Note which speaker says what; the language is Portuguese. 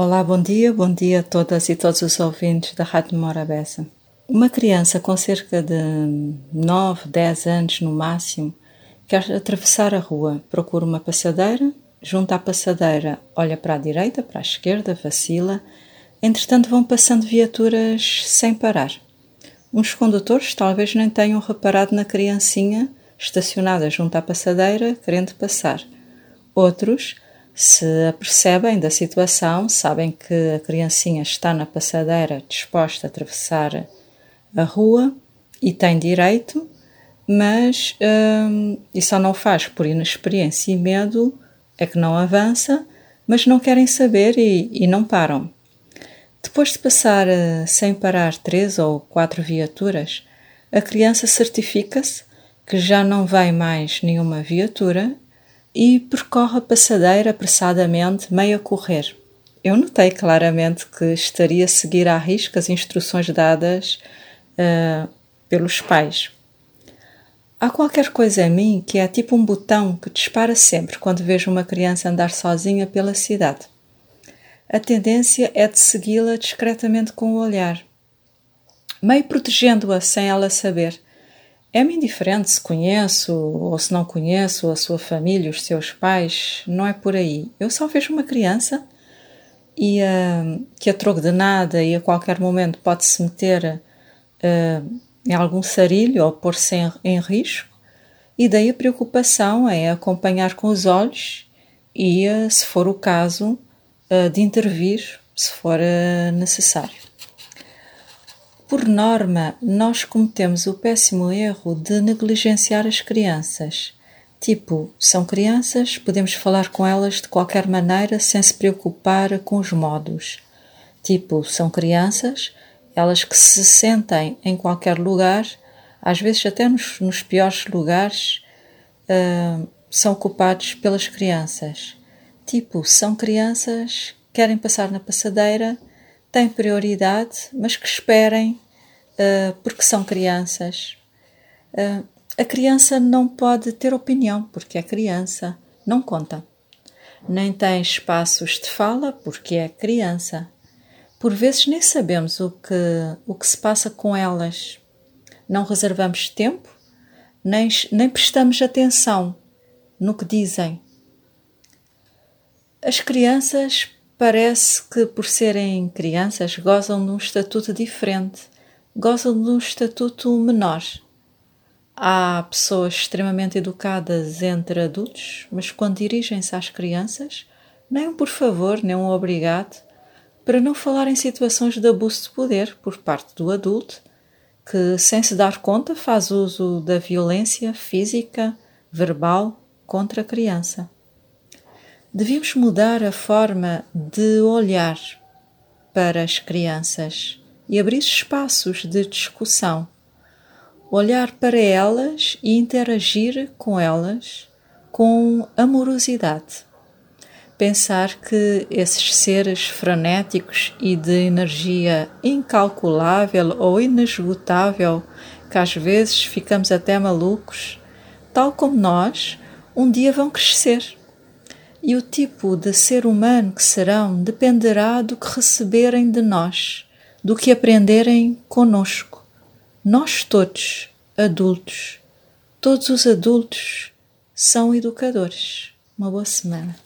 Speaker 1: Olá, bom dia, bom dia a todas e todos os ouvintes da Rádio Morabeza. Uma criança com cerca de 9, 10 anos no máximo quer atravessar a rua, procura uma passadeira, junto à passadeira, olha para a direita, para a esquerda, vacila. Entretanto, vão passando viaturas sem parar. Uns condutores talvez nem tenham reparado na criancinha estacionada junto à passadeira, querendo passar. Outros se apercebem da situação, sabem que a criancinha está na passadeira disposta a atravessar a rua e tem direito, mas hum, e só não faz por inexperiência e medo, é que não avança, mas não querem saber e, e não param. Depois de passar uh, sem parar três ou quatro viaturas, a criança certifica-se que já não vem mais nenhuma viatura e percorre a passadeira apressadamente, meio a correr. Eu notei claramente que estaria a seguir à risca as instruções dadas uh, pelos pais. Há qualquer coisa em mim que é tipo um botão que dispara sempre quando vejo uma criança andar sozinha pela cidade. A tendência é de segui-la discretamente com o olhar, meio protegendo-a sem ela saber é-me indiferente se conheço ou se não conheço a sua família, os seus pais, não é por aí. Eu só vejo uma criança e uh, que a troco de nada e a qualquer momento pode se meter uh, em algum sarilho ou pôr-se em, em risco, e daí a preocupação é acompanhar com os olhos e, uh, se for o caso, de intervir se for necessário. Por norma, nós cometemos o péssimo erro de negligenciar as crianças. Tipo, são crianças, podemos falar com elas de qualquer maneira sem se preocupar com os modos. Tipo, são crianças, elas que se sentem em qualquer lugar, às vezes até nos, nos piores lugares, uh, são ocupados pelas crianças. Tipo, são crianças, querem passar na passadeira, têm prioridade, mas que esperem uh, porque são crianças. Uh, a criança não pode ter opinião porque é criança, não conta. Nem tem espaços de fala porque é criança. Por vezes nem sabemos o que, o que se passa com elas. Não reservamos tempo, nem, nem prestamos atenção no que dizem. As crianças Parece que, por serem crianças, gozam de um estatuto diferente, gozam de um estatuto menor. Há pessoas extremamente educadas entre adultos, mas quando dirigem-se às crianças, nem um por favor, nem um obrigado, para não falar em situações de abuso de poder por parte do adulto, que, sem se dar conta, faz uso da violência física, verbal contra a criança. Devíamos mudar a forma de olhar para as crianças e abrir espaços de discussão. Olhar para elas e interagir com elas com amorosidade. Pensar que esses seres frenéticos e de energia incalculável ou inesgotável, que às vezes ficamos até malucos, tal como nós, um dia vão crescer e o tipo de ser humano que serão dependerá do que receberem de nós, do que aprenderem conosco. Nós todos, adultos, todos os adultos são educadores. Uma boa semana.